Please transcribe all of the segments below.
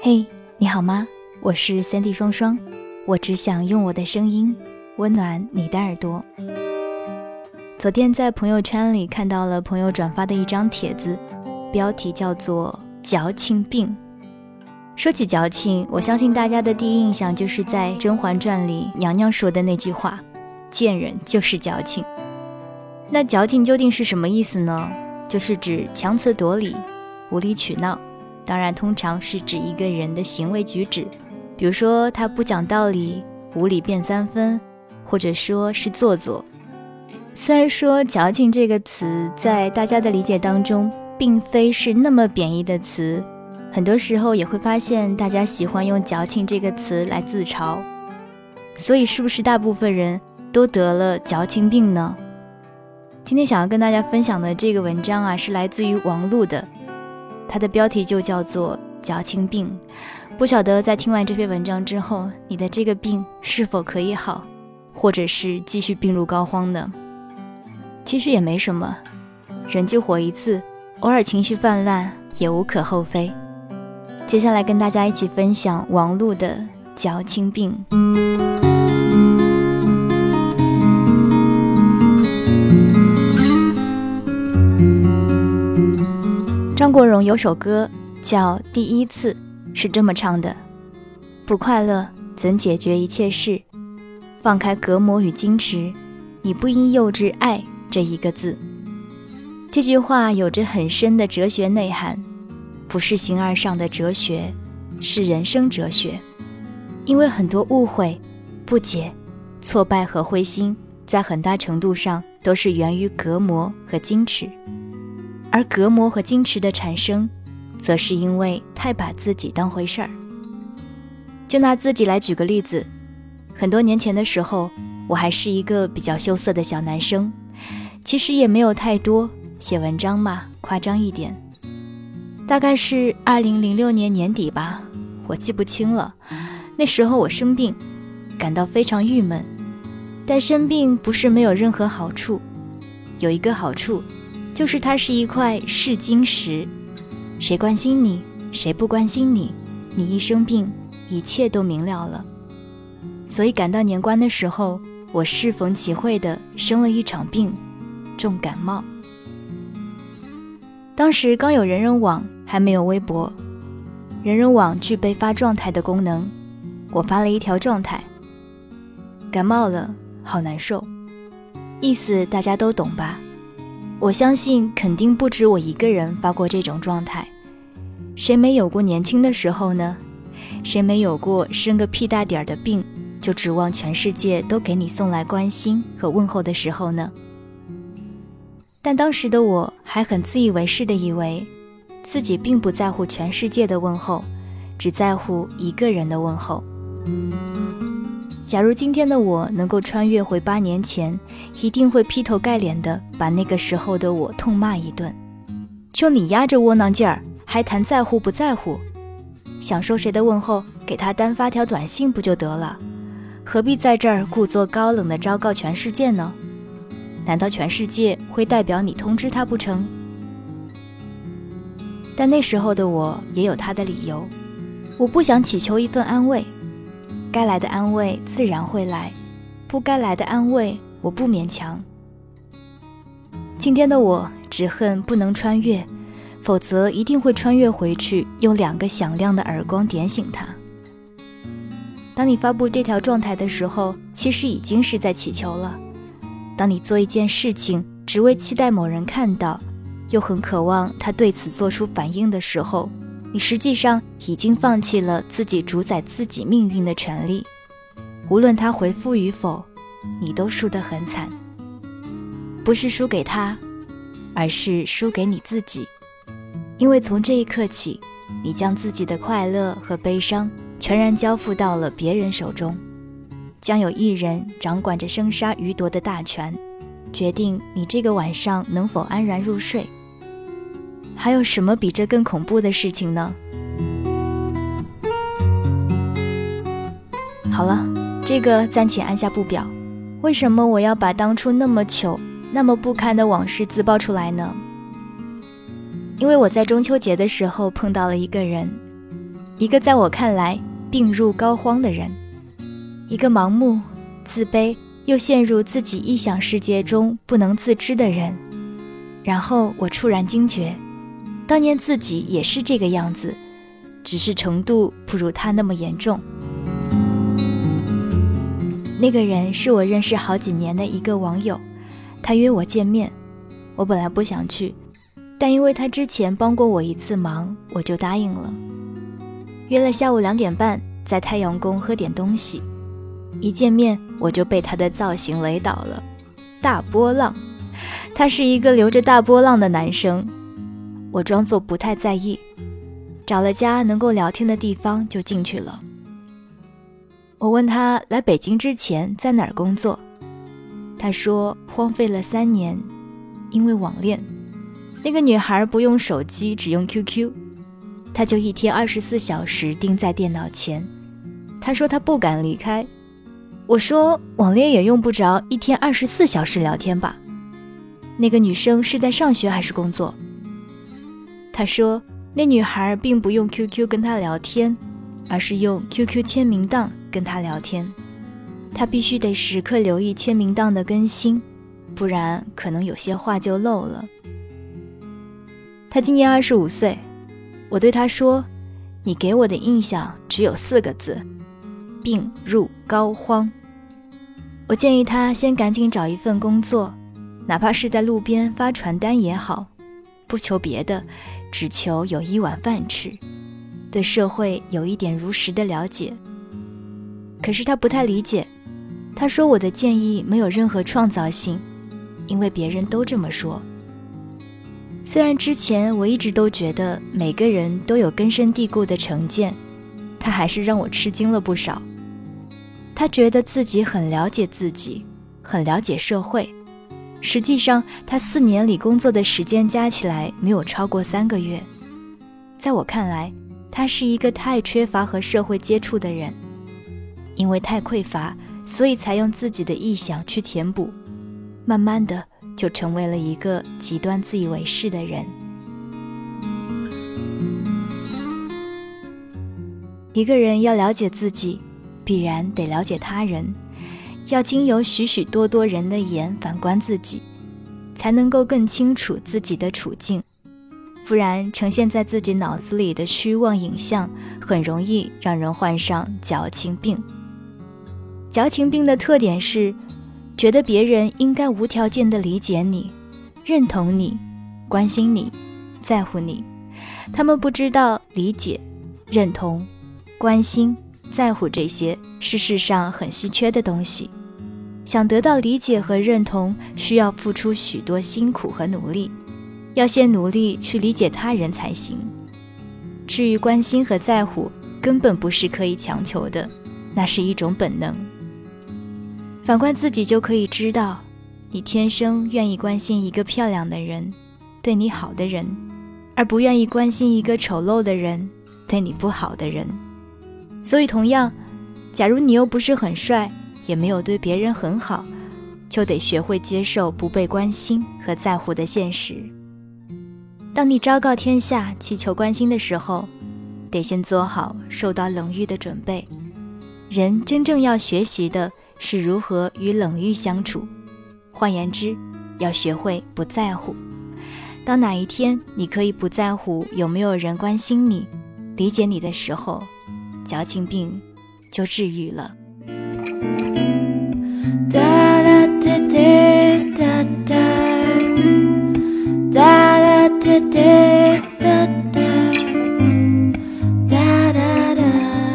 嘿，你好吗？我是三 D 双双，我只想用我的声音温暖你的耳朵。昨天在朋友圈里看到了朋友转发的一张帖子，标题叫做“矫情病”。说起矫情，我相信大家的第一印象就是在《甄嬛传》里娘娘说的那句话：“贱人就是矫情。”那矫情究竟是什么意思呢？就是指强词夺理、无理取闹，当然通常是指一个人的行为举止，比如说他不讲道理、无理辩三分，或者说是做作。虽然说“矫情”这个词在大家的理解当中，并非是那么贬义的词，很多时候也会发现大家喜欢用“矫情”这个词来自嘲。所以，是不是大部分人都得了矫情病呢？今天想要跟大家分享的这个文章啊，是来自于王璐的，它的标题就叫做“矫情病”。不晓得在听完这篇文章之后，你的这个病是否可以好，或者是继续病入膏肓呢？其实也没什么，人就活一次，偶尔情绪泛滥也无可厚非。接下来跟大家一起分享王璐的矫情病。张国荣有首歌叫《第一次》，是这么唱的：不快乐怎解决一切事？放开隔膜与矜持，你不应幼稚爱。这一个字，这句话有着很深的哲学内涵，不是形而上的哲学，是人生哲学。因为很多误会、不解、挫败和灰心，在很大程度上都是源于隔膜和矜持，而隔膜和矜持的产生，则是因为太把自己当回事儿。就拿自己来举个例子，很多年前的时候，我还是一个比较羞涩的小男生。其实也没有太多写文章嘛，夸张一点。大概是二零零六年年底吧，我记不清了。那时候我生病，感到非常郁闷。但生病不是没有任何好处，有一个好处，就是它是一块试金石。谁关心你，谁不关心你，你一生病，一切都明了了。所以赶到年关的时候，我适逢其会的生了一场病。重感冒，当时刚有人人网，还没有微博。人人网具备发状态的功能，我发了一条状态：感冒了，好难受。意思大家都懂吧？我相信肯定不止我一个人发过这种状态。谁没有过年轻的时候呢？谁没有过生个屁大点儿的病，就指望全世界都给你送来关心和问候的时候呢？但当时的我还很自以为是的以为，自己并不在乎全世界的问候，只在乎一个人的问候。假如今天的我能够穿越回八年前，一定会劈头盖脸的把那个时候的我痛骂一顿。就你丫这窝囊劲儿，还谈在乎不在乎？想说谁的问候，给他单发条短信不就得了？何必在这儿故作高冷的昭告全世界呢？难道全世界会代表你通知他不成？但那时候的我也有他的理由，我不想祈求一份安慰，该来的安慰自然会来，不该来的安慰我不勉强。今天的我只恨不能穿越，否则一定会穿越回去，用两个响亮的耳光点醒他。当你发布这条状态的时候，其实已经是在祈求了。当你做一件事情，只为期待某人看到，又很渴望他对此做出反应的时候，你实际上已经放弃了自己主宰自己命运的权利。无论他回复与否，你都输得很惨。不是输给他，而是输给你自己。因为从这一刻起，你将自己的快乐和悲伤全然交付到了别人手中。将有一人掌管着生杀予夺的大权，决定你这个晚上能否安然入睡。还有什么比这更恐怖的事情呢？好了，这个暂且按下不表。为什么我要把当初那么糗、那么不堪的往事自曝出来呢？因为我在中秋节的时候碰到了一个人，一个在我看来病入膏肓的人，一个盲目、自卑又陷入自己臆想世界中不能自知的人。然后我突然惊觉，当年自己也是这个样子，只是程度不如他那么严重。那个人是我认识好几年的一个网友，他约我见面，我本来不想去，但因为他之前帮过我一次忙，我就答应了。约了下午两点半在太阳宫喝点东西，一见面我就被他的造型雷倒了，大波浪，他是一个留着大波浪的男生，我装作不太在意，找了家能够聊天的地方就进去了。我问他来北京之前在哪儿工作，他说荒废了三年，因为网恋。那个女孩不用手机，只用 QQ，他就一天二十四小时盯在电脑前。他说他不敢离开。我说网恋也用不着一天二十四小时聊天吧。那个女生是在上学还是工作？他说那女孩并不用 QQ 跟他聊天，而是用 QQ 签名档。跟他聊天，他必须得时刻留意签名档的更新，不然可能有些话就漏了。他今年二十五岁，我对他说：“你给我的印象只有四个字，病入膏肓。”我建议他先赶紧找一份工作，哪怕是在路边发传单也好，不求别的，只求有一碗饭吃，对社会有一点如实的了解。可是他不太理解，他说我的建议没有任何创造性，因为别人都这么说。虽然之前我一直都觉得每个人都有根深蒂固的成见，他还是让我吃惊了不少。他觉得自己很了解自己，很了解社会，实际上他四年里工作的时间加起来没有超过三个月。在我看来，他是一个太缺乏和社会接触的人。因为太匮乏，所以才用自己的臆想去填补，慢慢的就成为了一个极端自以为是的人。一个人要了解自己，必然得了解他人，要经由许许多多人的眼反观自己，才能够更清楚自己的处境。不然，呈现在自己脑子里的虚妄影像，很容易让人患上矫情病。矫情病的特点是，觉得别人应该无条件的理解你、认同你、关心你、在乎你。他们不知道理解、认同、关心、在乎这些是世上很稀缺的东西。想得到理解和认同，需要付出许多辛苦和努力，要先努力去理解他人才行。至于关心和在乎，根本不是可以强求的，那是一种本能。反观自己，就可以知道，你天生愿意关心一个漂亮的人，对你好的人，而不愿意关心一个丑陋的人，对你不好的人。所以，同样，假如你又不是很帅，也没有对别人很好，就得学会接受不被关心和在乎的现实。当你昭告天下祈求关心的时候，得先做好受到冷遇的准备。人真正要学习的。是如何与冷遇相处？换言之，要学会不在乎。当哪一天你可以不在乎有没有人关心你、理解你的时候，矫情病就治愈了。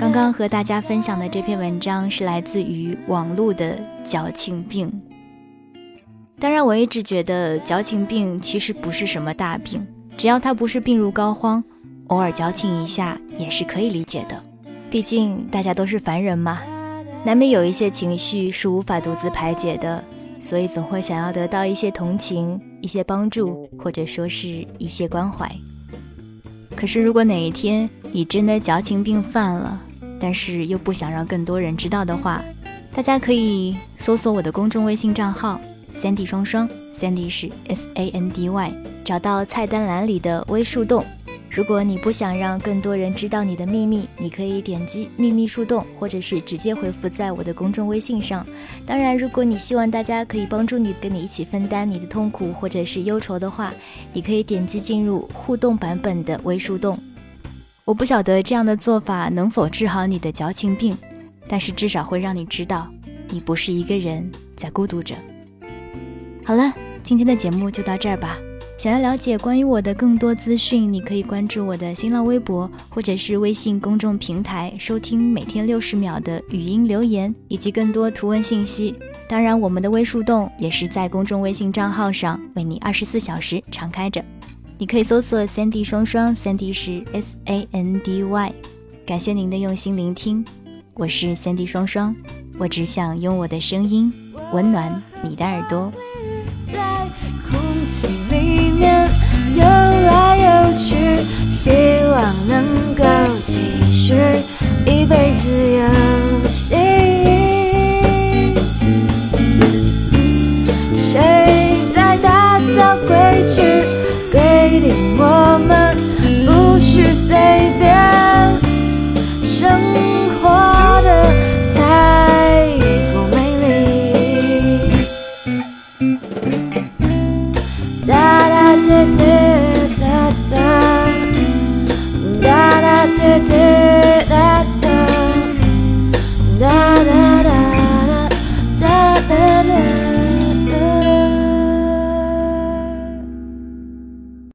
刚刚和大家分享的这篇文章是来自于网络的矫情病。当然，我一直觉得矫情病其实不是什么大病，只要他不是病入膏肓，偶尔矫情一下也是可以理解的。毕竟大家都是凡人嘛，难免有一些情绪是无法独自排解的，所以总会想要得到一些同情、一些帮助，或者说是一些关怀。可是，如果哪一天你真的矫情病犯了，但是又不想让更多人知道的话，大家可以搜索我的公众微信账号“三 D 双双，Sandy 是 S A N D Y，找到菜单栏里的微树洞。如果你不想让更多人知道你的秘密，你可以点击秘密树洞，或者是直接回复在我的公众微信上。当然，如果你希望大家可以帮助你，跟你一起分担你的痛苦或者是忧愁的话，你可以点击进入互动版本的微树洞。我不晓得这样的做法能否治好你的矫情病，但是至少会让你知道，你不是一个人在孤独着。好了，今天的节目就到这儿吧。想要了解关于我的更多资讯，你可以关注我的新浪微博或者是微信公众平台，收听每天六十秒的语音留言以及更多图文信息。当然，我们的微树洞也是在公众微信账号上为你二十四小时常开着，你可以搜索三 D 双双三 D 是 S A N D Y。感谢您的用心聆听，我是三 D 双双，我只想用我的声音温暖你的耳朵。